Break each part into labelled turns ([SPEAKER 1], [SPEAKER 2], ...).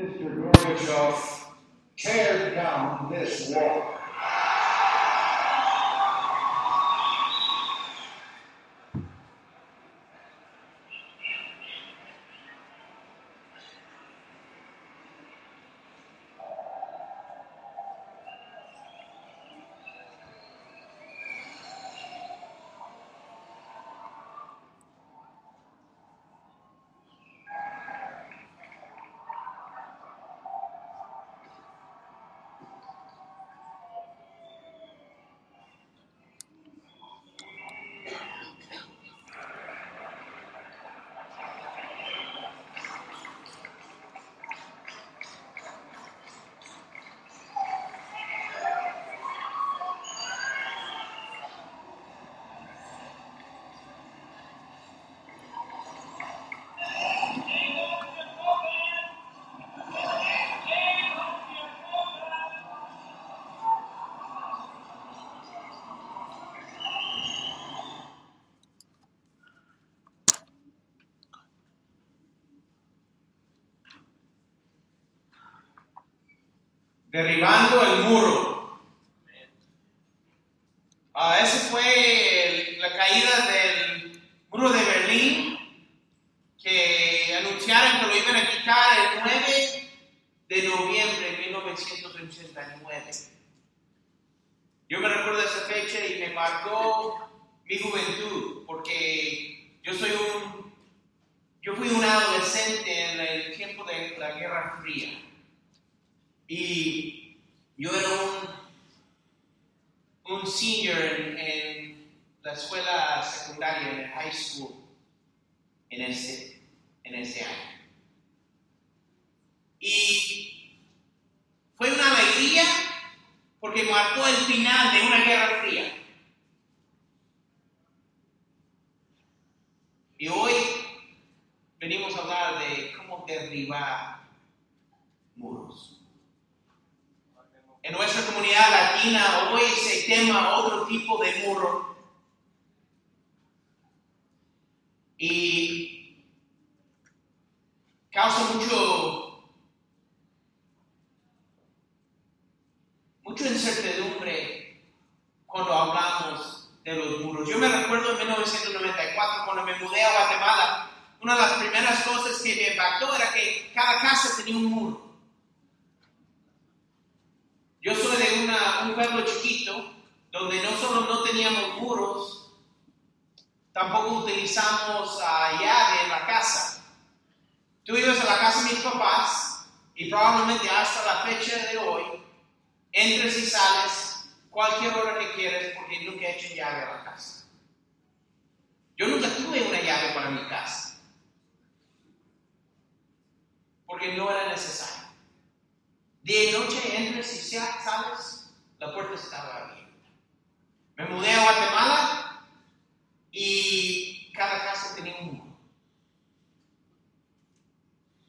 [SPEAKER 1] Mr. Gorbachev tear down this wall.
[SPEAKER 2] Derribando el muro. Ah, ese fue el- la caída del muro de Berlín, que anunciaron que lo iban a quitar el 9 de noviembre de 1989. Yo me recuerdo de esa fecha y me marcó mi juventud, porque yo soy un, yo fui un adolescente en el tiempo de la Guerra Fría. Y yo era un, un senior en, en la escuela secundaria, en el high school, en ese, en ese año. Y fue una alegría porque marcó el final de una guerra fría. Y hoy venimos a hablar de cómo derribar muros. En nuestra comunidad latina hoy se tema otro tipo de muro. Y causa mucho, mucha incertidumbre cuando hablamos de los muros. Yo me recuerdo en 1994 cuando me mudé a Guatemala, una de las primeras cosas que me impactó era que cada casa tenía un muro. Yo soy de una- un pueblo chiquito donde no solo no teníamos muros, tampoco utilizamos ah, llave en la casa. Tú ibas a la casa de mis papás y probablemente hasta la fecha de hoy entres y sales cualquier hora que quieras porque nunca he hecho llave a la casa. Yo nunca tuve una llave para mi casa porque no era necesario. De noche entres y sa- sales, la puerta estaba abierta. Me mudé a Guatemala y cada casa tenía un muro.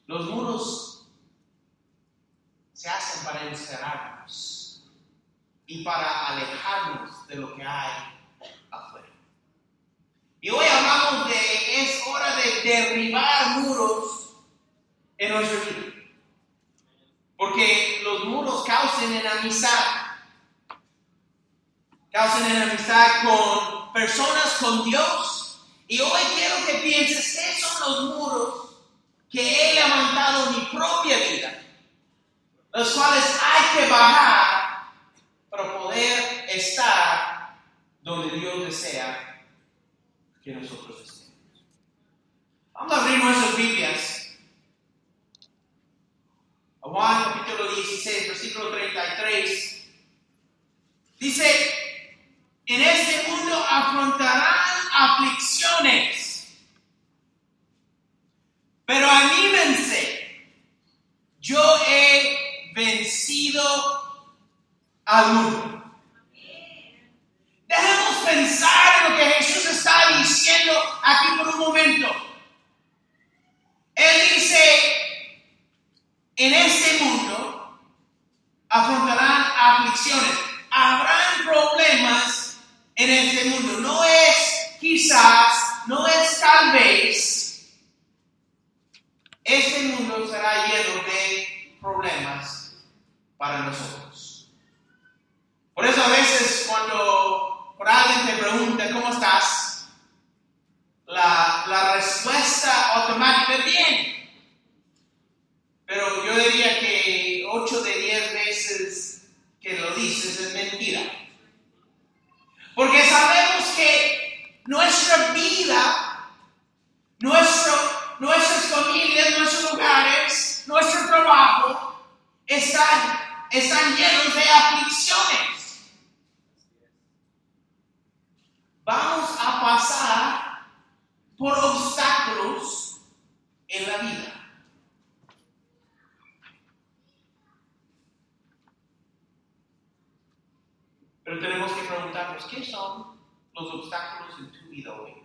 [SPEAKER 2] Los muros se hacen para encerrarnos y para alejarnos de lo que hay afuera. Y hoy hablamos de es hora de derribar muros en nuestra vida. Porque los muros causan enemistad. Causan enemistad con personas, con Dios. Y hoy quiero que pienses qué son los muros que he levantado en mi propia vida. Los cuales hay que bajar para poder estar donde Dios desea que nosotros estemos. Vamos a abrir nuestras Biblias. Juan capítulo 16, versículo 33. Dice, en este mundo afrontarán aflicciones, pero anímense, yo he vencido al mundo. Dejemos pensar en lo que Jesús está diciendo aquí por un momento. Él dice, en este mundo afrontarán aflicciones, habrán problemas en este mundo. No es quizás, no es tal vez. Este mundo será lleno de para nosotros. Por eso a veces cuando por alguien te pregunta cómo estás, la, la respuesta automática es bien. Pero yo diría que 8 de 10 veces que lo dices es mentira. Porque sabemos que nuestra vida, nuestro, nuestras familias, nuestros lugares, nuestro trabajo están, están llenos de aflicciones. Vamos a pasar por obstáculos en la vida. Pero tenemos que preguntarnos, ¿qué son los obstáculos en tu vida hoy?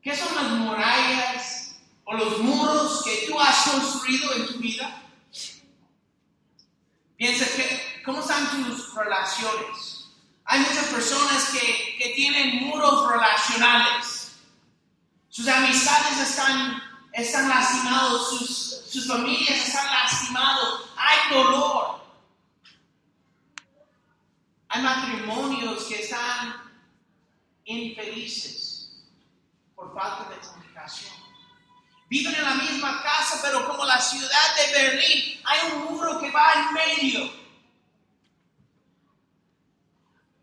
[SPEAKER 2] ¿Qué son las murallas o los muros que tú has construido en tu vida? Piensa que, ¿cómo están tus relaciones? Hay muchas personas que, que tienen muros relacionales. Sus amistades están, lastimados, sus, sus familias están lastimados, hay dolor. Hay matrimonios que están infelices por falta de comunicación. Viven en la misma casa, pero como la ciudad de Berlín, hay un muro que va en medio.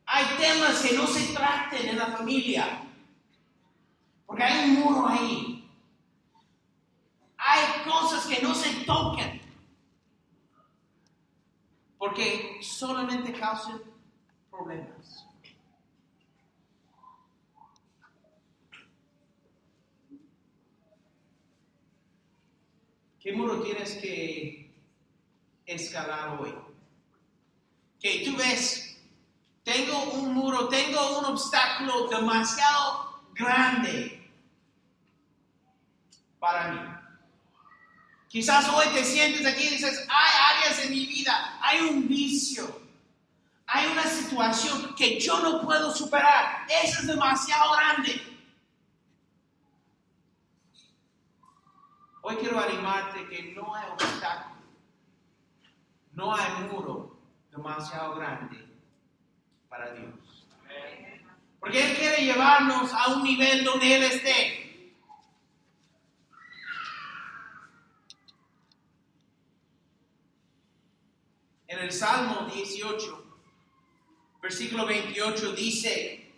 [SPEAKER 2] Hay temas que no se traten en la familia, porque hay un muro ahí. Hay cosas que no se tocan, porque solamente causan problemas. ¿Qué muro tienes que escalar hoy? Que tú ves, tengo un muro, tengo un obstáculo demasiado grande para mí. Quizás hoy te sientes aquí y dices, hay áreas en mi vida, hay un vicio, hay una situación que yo no puedo superar. Eso es demasiado grande. Hoy quiero animarte que no hay obstáculo, no hay muro demasiado grande para Dios. Porque Él quiere llevarnos a un nivel donde Él esté. En el Salmo 18, versículo 28 dice,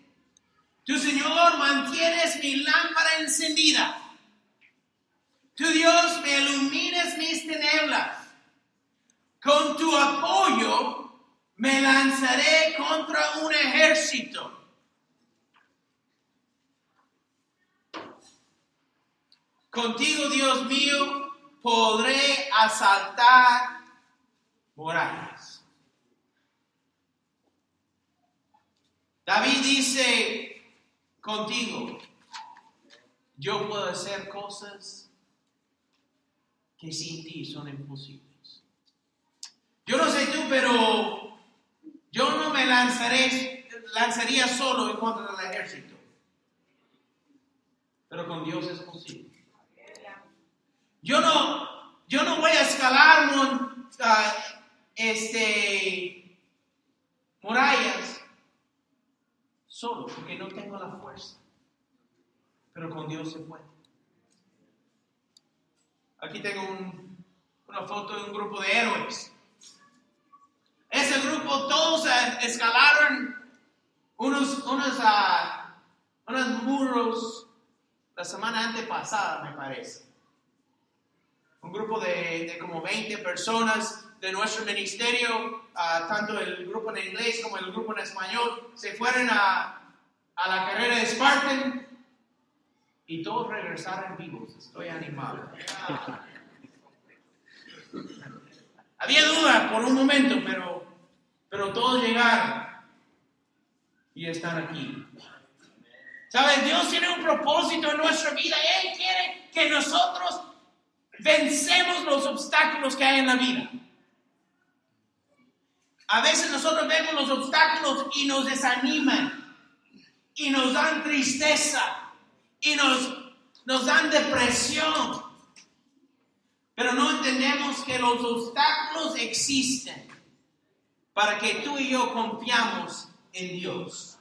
[SPEAKER 2] Tu Señor mantienes mi lámpara encendida. Tu Dios me ilumines mis tinieblas. Con tu apoyo me lanzaré contra un ejército. Contigo, Dios mío, podré asaltar murallas. David dice, contigo, yo puedo hacer cosas que sin ti son imposibles. Yo no sé tú, pero yo no me lanzaré, lanzaría solo en contra del ejército. Pero con Dios es posible. Yo no, yo no voy a escalar ah, este, murallas solo, porque no tengo la fuerza. Pero con Dios se puede. Aquí tengo un- una foto de un grupo de héroes. Ese grupo todos escalaron unos, unos, unos muros la semana antepasada, me parece. Un grupo de como 20 personas de nuestro ministerio, ah, tanto el grupo en inglés como el grupo en español, se fueron a, a la carrera de Spartan y todos regresaron vivos. Estoy animado. Había duda por un momento, pero, pero todos llegaron y están aquí. ¿Sabes? Dios tiene un propósito en nuestra vida. Él quiere que nosotros vencemos los obstáculos que hay en la vida. A veces nosotros vemos los obstáculos y nos desaniman y nos dan tristeza y nos, nos dan depresión. Pero no entendemos que los obstáculos existen para que tú y yo confiamos en Dios.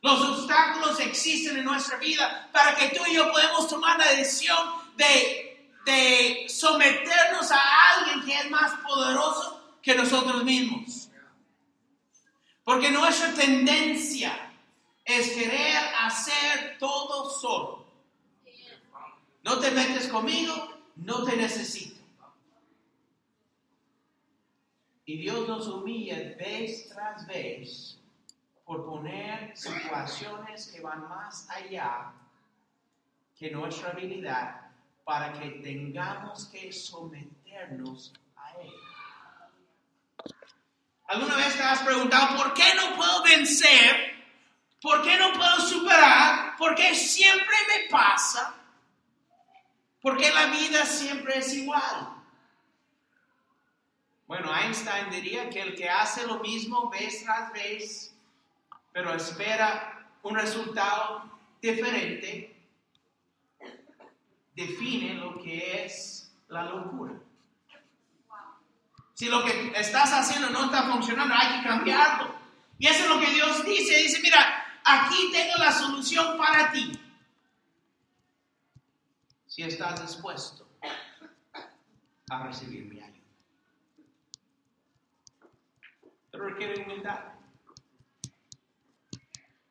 [SPEAKER 2] Los obstáculos existen en nuestra vida para que tú y yo podemos tomar la decisión de, de someternos a alguien que es más poderoso que nosotros mismos. Porque nuestra tendencia es querer hacer todo solo. No te metes conmigo, no te necesito. Y Dios nos humilla vez tras vez por poner situaciones que van más allá que nuestra habilidad para que tengamos que someternos. ¿Alguna vez te has preguntado por qué no puedo vencer? ¿Por qué no puedo superar? ¿Por qué siempre me pasa? ¿Por qué la vida siempre es igual? Bueno, Einstein diría que el que hace lo mismo vez tras vez, pero espera un resultado diferente, define lo que es la locura. Si lo que estás haciendo no está funcionando, hay que cambiarlo. Y eso es lo que Dios dice. Dice, mira, aquí tengo la solución para ti. Si estás dispuesto a recibir mi ayuda. Pero requiere humildad.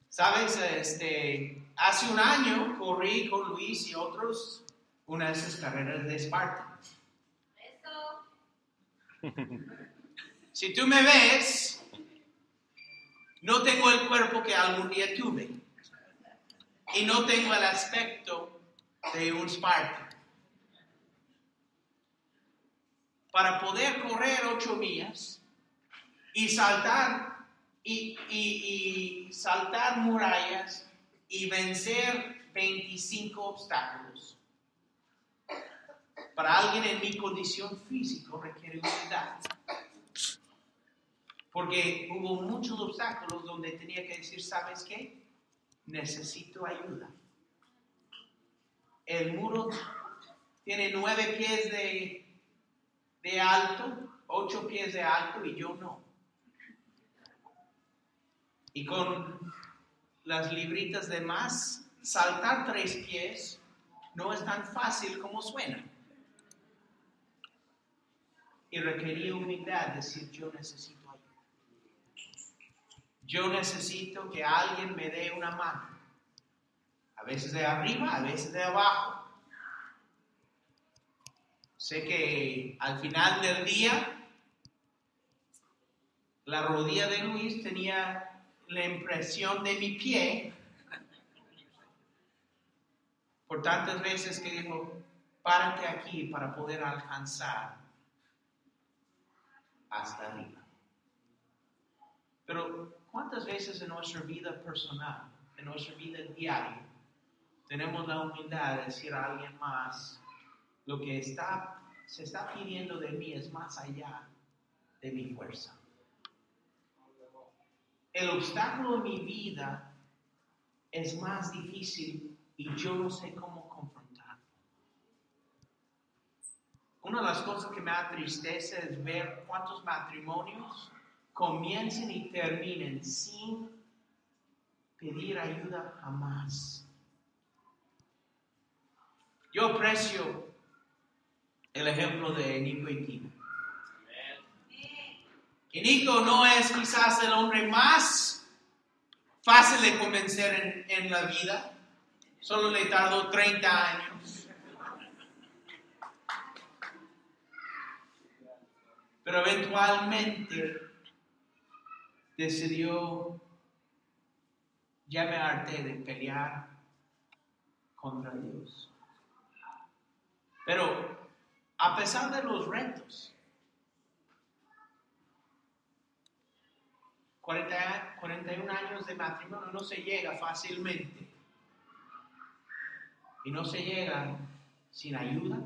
[SPEAKER 2] Sabes, este, hace un año corrí con Luis y otros una de esas carreras de Spartan. Si tú me ves, no tengo el cuerpo que algún día tuve. Y no tengo el aspecto de un Spartan. Para poder correr ocho millas y saltar y, y, saltar murallas y vencer 25 obstáculos. Para alguien en mi condición física requiere humildad. Porque hubo muchos obstáculos donde tenía que decir, ¿sabes qué? Necesito ayuda. El muro tiene nueve pies de, de alto, ocho pies de alto y yo no. Y con las libritas de más, saltar tres pies no es tan fácil como suena. Y requería humildad decir yo necesito ayuda. Yo necesito que alguien me dé una mano. A veces de arriba, a veces de abajo. Sé que al final del día la rodilla de Luis tenía la impresión de mi pie por tantas veces que dijo, párate aquí para poder alcanzar hasta arriba. Pero ¿cuántas veces en nuestra vida personal, en nuestra vida diaria, tenemos la humildad de decir a alguien más, lo que está, se está pidiendo de mí es más allá de mi fuerza? el obstáculo en mi vida es más difícil y yo no sé cómo Una de las cosas que me atristece es ver cuántos matrimonios comiencen y terminen sin pedir ayuda jamás. Yo aprecio el ejemplo de Nico y Tina. Y Nico no es quizás el hombre más fácil de convencer en, en la vida. Solo le tardó 30 años. Pero eventualmente decidió, ya me harté de pelear contra Dios. Pero a pesar de los retos, 40, 41 años de matrimonio no se llega fácilmente. Y no se llega sin ayuda,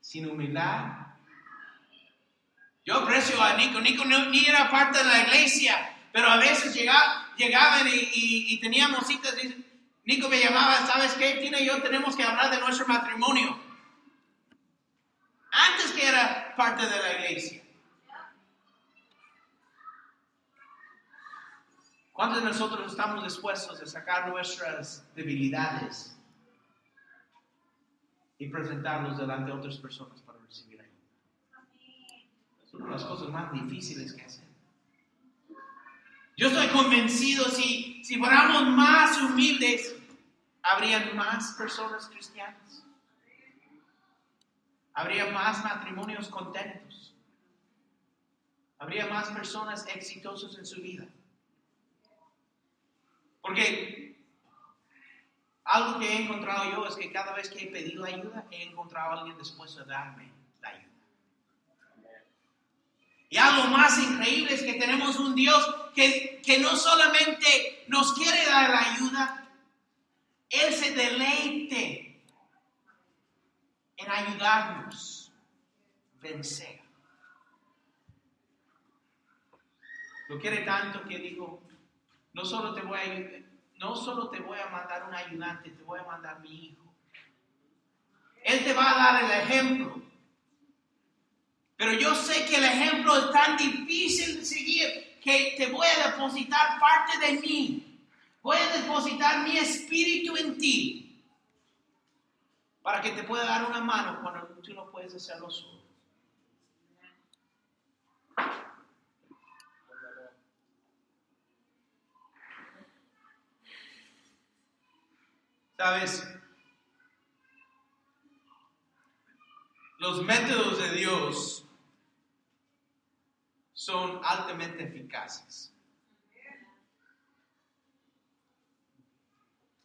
[SPEAKER 2] sin humildad. Yo aprecio a Nico. Nico ni era parte de la iglesia, pero a veces llegaba, llegaban y, y, teníamos citas. Y Nico me llamaba, ¿sabes qué? Tina y yo tenemos que hablar de nuestro matrimonio. parte de la iglesia. ¿Cuántos de nosotros estamos dispuestos a sacar nuestras debilidades y presentarlos delante de otras personas para recibir ayuda? Es una de las cosas más difíciles que hacer. Yo estoy convencido si, si fuéramos más humildes, habrían más personas cristianas. Habría más matrimonios contentos. Habría más personas exitosas en su vida. Porque algo que he encontrado yo es que cada vez que he pedido ayuda, he encontrado a alguien dispuesto a darme. Y algo más increíble es que tenemos un Dios que, que no solamente nos quiere dar la ayuda, Él se deleite en ayudarnos a vencer. Lo quiere tanto que dijo, no solo te voy a, no solo te voy a mandar un ayudante, te voy a mandar mi hijo. Él te va a dar el ejemplo. Pero yo sé que el ejemplo es tan difícil de seguir que te voy a depositar parte de mí. Voy a depositar mi espíritu en ti para que te pueda dar una mano cuando tú no puedes hacerlo solo. Sabes, los métodos de Dios son altamente eficaces.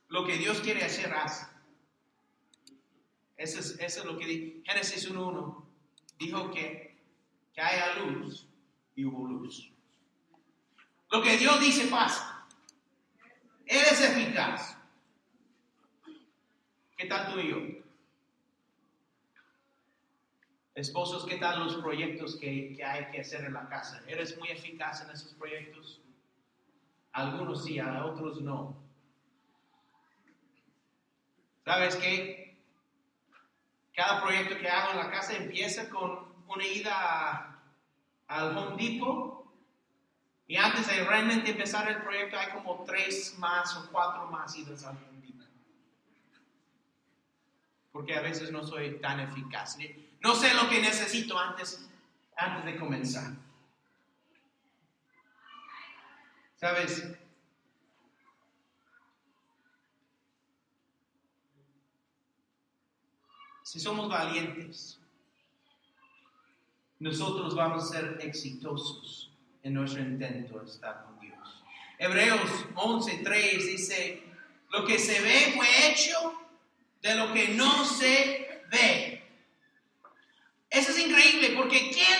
[SPEAKER 2] Lo que Dios quiere hacer, hace. Eso es, eso es lo que dice Génesis 1.1 dijo que, que haya luz y hubo luz. Lo que Dios dice pasa. Él es eficaz. ¿Qué tal tú y yo? Esposos, ¿qué tal los proyectos que, que, hay que hacer en la casa? ¿Eres muy eficaz en esos proyectos? Algunos sí, a otros no. ¿Sabes qué? Cada proyecto que hago en la casa empieza con una ida al Home Depot y antes de realmente empezar el proyecto hay como tres más o cuatro más idas al. Porque a veces no soy tan eficaz. No sé lo que necesito antes, antes de comenzar. ¿Sabes? Si somos valientes, nosotros vamos a ser exitosos en nuestro intento de estar con Dios. Hebreos 11:3 dice, lo que se ve fue hecho de lo que no se ve. Eso es increíble porque ¿quién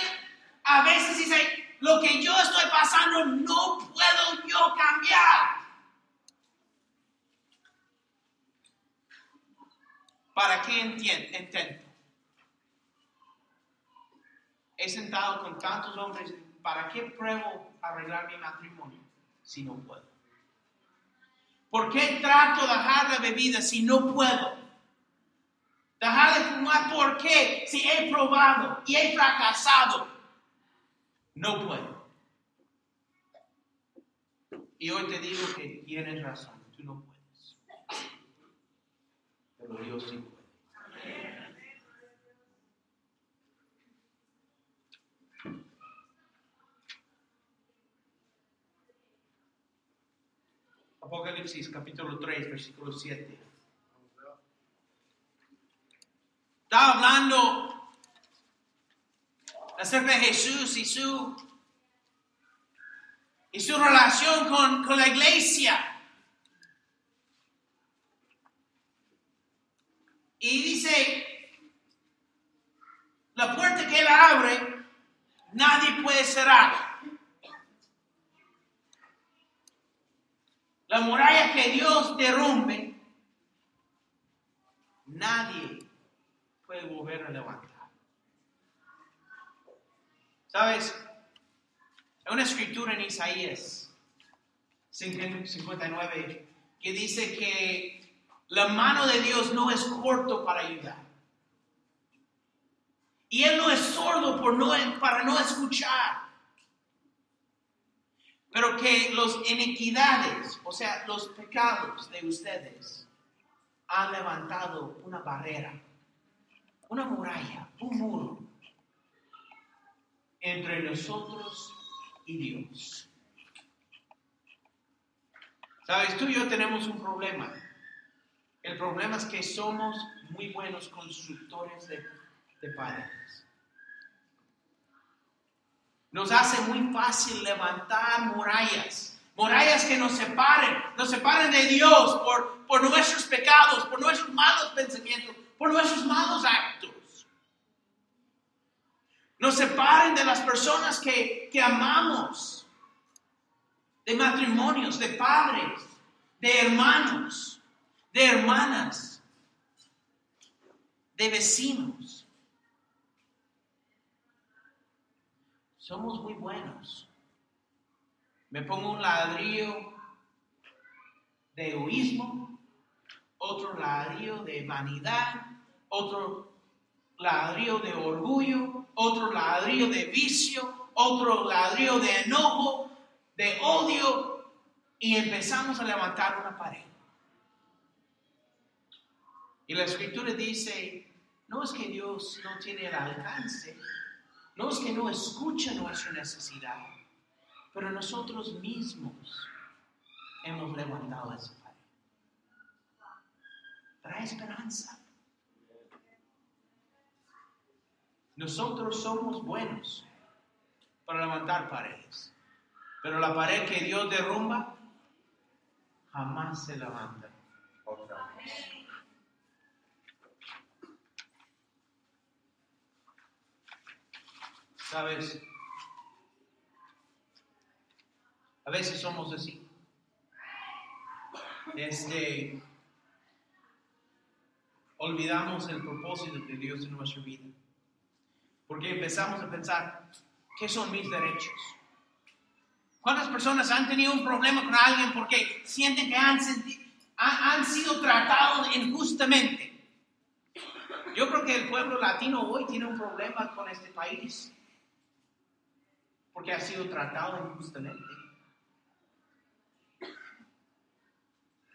[SPEAKER 2] a veces dice, lo que yo estoy pasando no puedo yo cambiar? ¿Para qué intento? He sentado con tantos hombres, ¿para qué pruebo arreglar mi matrimonio si no puedo? ¿Por qué trato de dejar la bebida si no puedo? ¿Por qué? Si he probado y he fracasado, no puedo. Y hoy te digo que tienes razón, tú no puedes. Pero Dios sí puede. Apocalipsis capítulo 3, versículo 7. Está hablando acerca de Jesús y su, y su relación con, con la iglesia. Y dice, la puerta que él abre, nadie puede cerrar. La muralla que Dios derrumbe, nadie puede volver a. ¿Sabes? Hay una escritura en Isaías 59 que dice que la mano de Dios no es corto para ayudar. Y Él no es sordo por no, para no escuchar. Pero que los iniquidades, o sea, los pecados de ustedes, han levantado una barrera, una muralla, un muro entre nosotros y Dios. Sabes, tú y yo tenemos un problema. El problema es que somos muy buenos constructores de, de paredes. Nos hace muy fácil levantar murallas, murallas que nos separen, nos separen de Dios por, por nuestros pecados, por nuestros malos pensamientos, por nuestros malos actos. Separen de las personas que, que amamos, de matrimonios, de padres, de hermanos, de hermanas, de vecinos. Somos muy buenos. Me pongo un ladrillo de egoísmo, otro ladrillo de vanidad, otro ladrillo de orgullo, otro ladrillo de vicio, otro ladrillo de enojo, de odio, y empezamos a levantar una pared. Y la escritura dice, no es que Dios no tiene el alcance, no es que no escucha nuestra necesidad, pero nosotros mismos hemos levantado esa pared. Trae esperanza. Nosotros somos buenos para levantar paredes, pero la pared que Dios derrumba jamás se levanta otra vez. Sabes, a veces somos así. Este, olvidamos el propósito de Dios en nuestra vida. Porque empezamos a pensar, ¿qué son mis derechos? ¿Cuántas personas han tenido un problema con alguien porque sienten que han, han sido tratados injustamente? Yo creo que el pueblo latino hoy tiene un problema con este país porque ha sido tratado injustamente.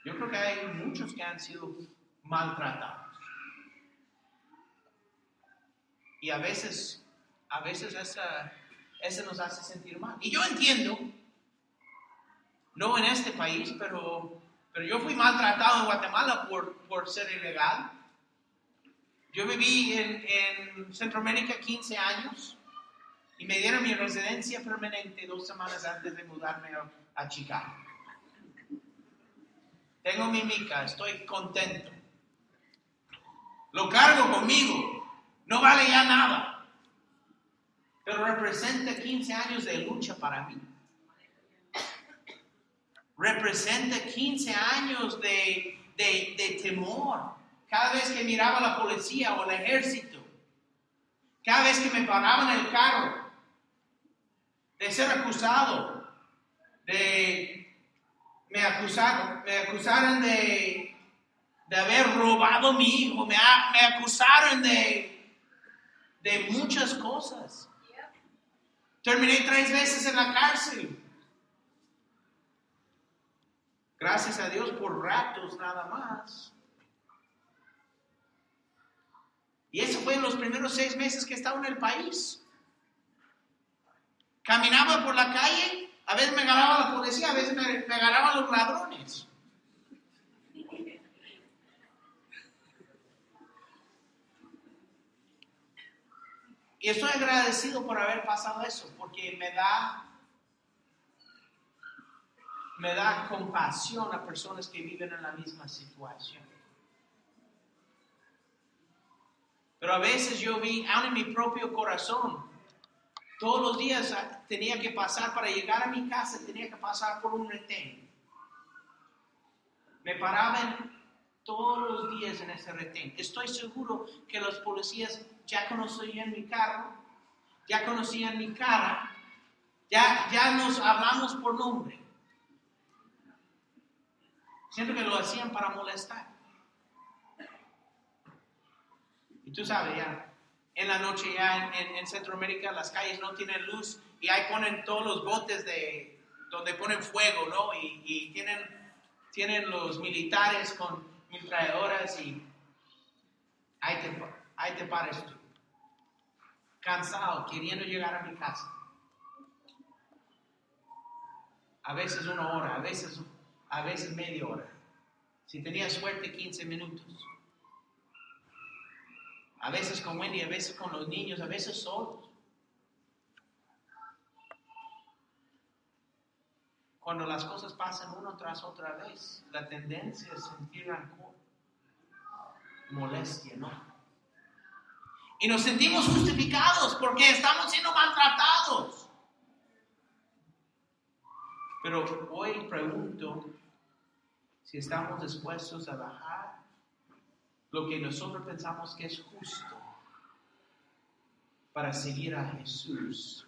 [SPEAKER 2] Yo creo que hay muchos que han sido maltratados. Y a veces, a veces esa, eso nos hace sentir mal. Y yo entiendo, no en este país, pero, pero yo fui maltratado en Guatemala por, por ser ilegal. Yo viví en, en Centroamérica 15 años y me dieron mi residencia permanente dos semanas antes de mudarme a, a Chicago. Tengo mi mica, estoy contento. Lo cargo conmigo, no vale ya nada, pero representa 15 años de lucha para mí. Representa 15 años de, de, temor. Cada vez que miraba a la policía o el ejército, cada vez que me paraban el carro, de ser acusado, de me acusaron, me acusaron de, de haber robado mi hijo, me acusaron de, de muchas cosas. Terminé tres veces en la cárcel. Gracias a Dios por ratos nada más. Y eso fue en los primeros seis meses que estaba en el país. Caminaba por la calle, a veces me agarraba la policía, a veces me, me los ladrones. Y estoy agradecido por haber pasado eso, porque me da me da compasión a personas que viven en la misma situación. Pero a veces yo vi, aún en mi propio corazón, todos los días tenía que pasar, para llegar a mi casa, tenía que pasar por un retén. Me paraban todos los días en ese retén. Estoy seguro que los policías ya conocían mi carro, ya conocían mi cara, ya, ya nos hablamos por nombre. Siento que lo hacían para molestar. Y tú sabes, ya, en la noche ya en, en- en Centroamérica las calles no tienen luz y ahí ponen todos los botes de donde ponen fuego, ¿no? Y, tienen, tienen los militares con metralladoras y ahí te, ahí te pares tú. Cansado, queriendo llegar a mi casa. A veces una hora, a veces, a veces media hora. Si tenía suerte, 15 minutos. A veces con Wendy, a veces con los niños, a veces solos. Cuando las cosas pasan uno tras otra vez, la tendencia es sentir rancor, molestia, ¿no? Y nos sentimos justificados porque estamos siendo maltratados. Pero hoy pregunto si estamos dispuestos a bajar lo que nosotros pensamos que es justo para seguir a Jesús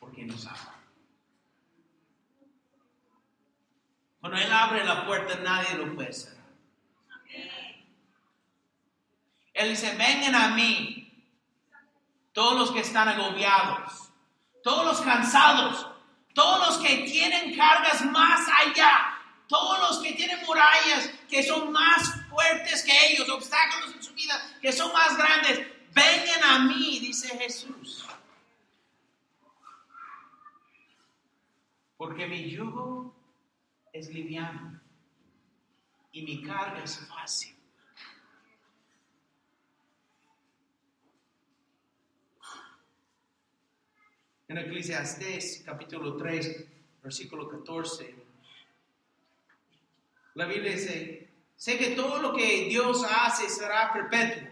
[SPEAKER 2] porque nos ama. Cuando Él abre la puerta nadie lo puede cerrar. Él dice, vengan a mí, todos los que están agobiados, todos los cansados, todos los que tienen cargas más allá, todos los que tienen murallas que son más fuertes que ellos, obstáculos en su vida que son más grandes, vengan a mí, dice Jesús. Porque mi yugo es liviano y mi carga es fácil. En Eclesiastés capítulo 3, versículo 14, la Biblia dice, sé que todo lo que Dios hace será perpetuo.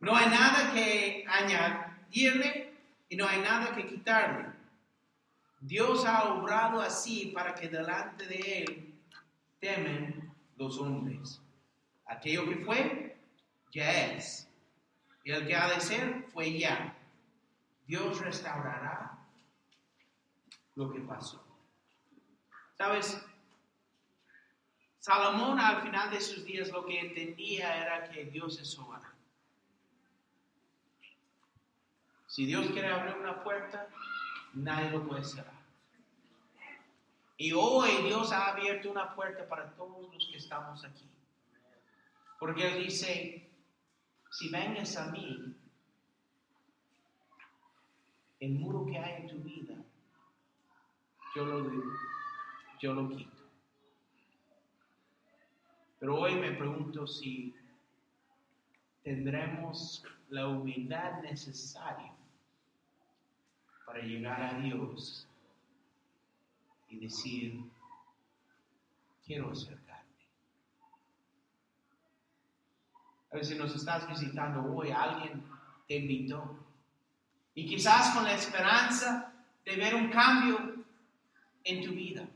[SPEAKER 2] No hay nada que añadirle y no hay nada que quitarle. Dios ha obrado así para que delante de Él temen los hombres. Aquello que fue, ya es. Y el que ha de ser, fue ya. Dios restaurará lo que pasó. ¿Sabes? Salomón al final de sus días lo que entendía era que Dios es soberano. Si Dios quiere abrir una puerta, nadie lo puede cerrar. Y hoy Dios ha abierto una puerta para todos los que estamos aquí. Porque dice, si vengas a mí, el muro que hay en tu vida, yo lo, yo lo quito. Pero hoy me pregunto si tendremos la humildad necesaria para llegar a Dios y decir, quiero acercarme. A ver si nos estás visitando hoy, alguien te invitó. Y quizás con la esperanza de ver un cambio en tu vida.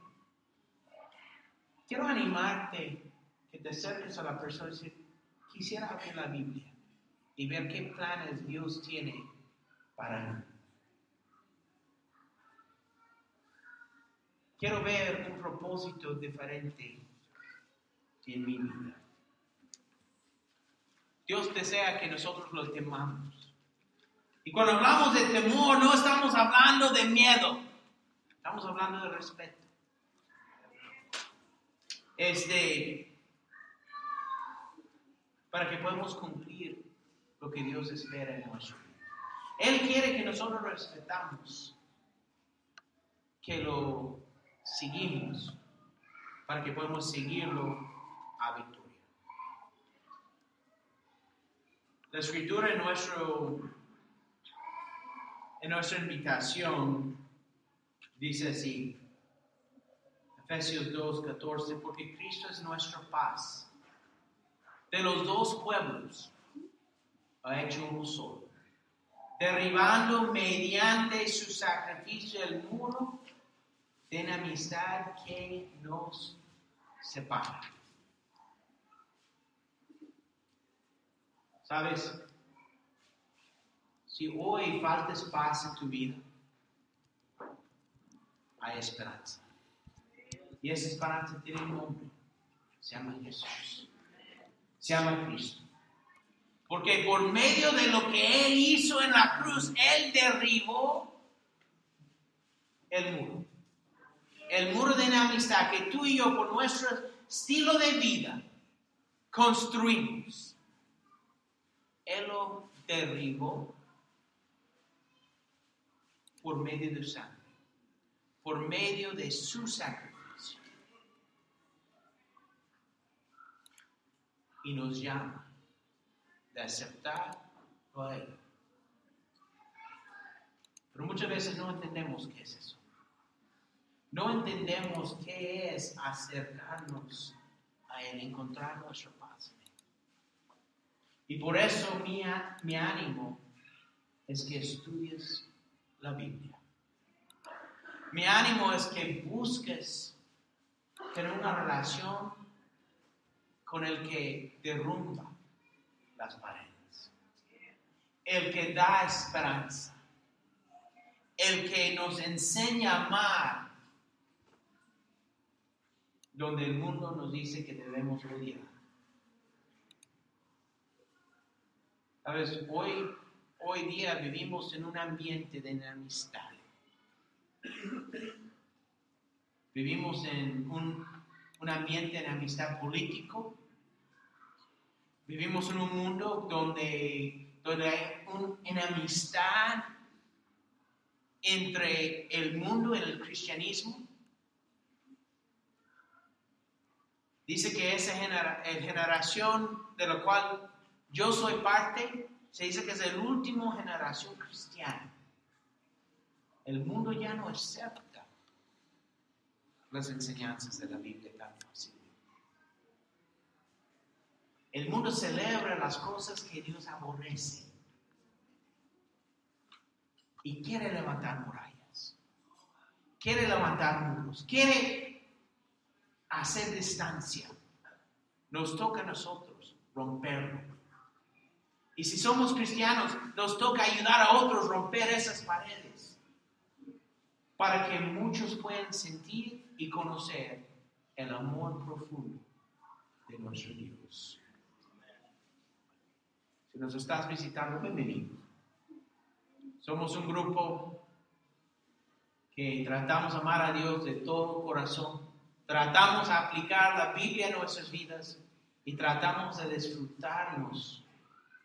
[SPEAKER 2] Quiero animarte que te acerques a la persona y decir, quisiera abrir la Biblia y ver qué planes Dios tiene para mí. Quiero ver un propósito diferente en mi vida. Dios desea que nosotros lo temamos. Y cuando hablamos de temor, no estamos hablando de miedo, estamos hablando de respeto. Este, para que podamos cumplir lo que Dios espera en vida. Él quiere que nosotros respetamos, que lo seguimos, para que podamos seguirlo a victoria. La escritura en nuestro en nuestra invitación dice así, Efesios 2, 14, porque Cristo es nuestra paz. De los dos pueblos ha hecho uno solo, derribando mediante su sacrificio el muro de enemistad que nos separa. ¿Sabes? Si hoy faltas paz en tu vida, hay esperanza. Y esa esperanza tiene un nombre. Se llama Jesús. Se llama Cristo. Porque por medio de lo que Él hizo en la cruz, Él derribó el muro. El muro de enemistad que tú y yo, por nuestro estilo de vida, construimos. Él lo derribó por medio de sangre, por medio de su sacrificio. Y nos llama de aceptar a Él. Pero muchas veces no entendemos qué es eso. No entendemos qué es acercarnos a Él, encontrar nuestra paz. Y por eso mi, mi ánimo es que estudies la Biblia. Mi ánimo es que busques tener una relación con el que derrumba las paredes, el que da esperanza, el que nos enseña a amar donde el mundo nos dice que debemos odiar. Sabes, hoy, hoy día vivimos en un ambiente de enemistad. Vivimos en un, un ambiente de amistad político. Vivimos en un mundo donde, donde hay una enemistad entre el mundo y el cristianismo. Dice que esa generación de la cual yo soy parte, se dice que es la última generación cristiana. El mundo ya no acepta las enseñanzas de la Biblia tan fácil. El mundo celebra las cosas que Dios aborrece y quiere levantar murallas, quiere levantar muros, quiere hacer distancia. Nos toca a nosotros romperlo. Y si somos cristianos, nos toca ayudar a otros romper esas paredes para que muchos puedan sentir y conocer el amor profundo de nuestro Dios. Si nos estás visitando, bienvenido. Somos un grupo que tratamos de amar a Dios de todo corazón, tratamos de aplicar la Biblia en nuestras vidas y tratamos de disfrutarnos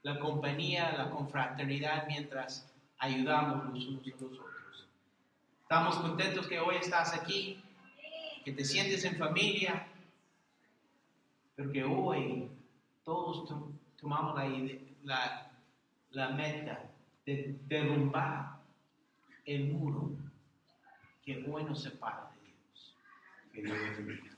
[SPEAKER 2] la compañía, la confraternidad mientras ayudamos los unos a los otros. Estamos contentos que hoy estás aquí, que te sientes en familia, pero que hoy todos tomamos la, la meta de derrumbar el muro que hoy nos separa de Dios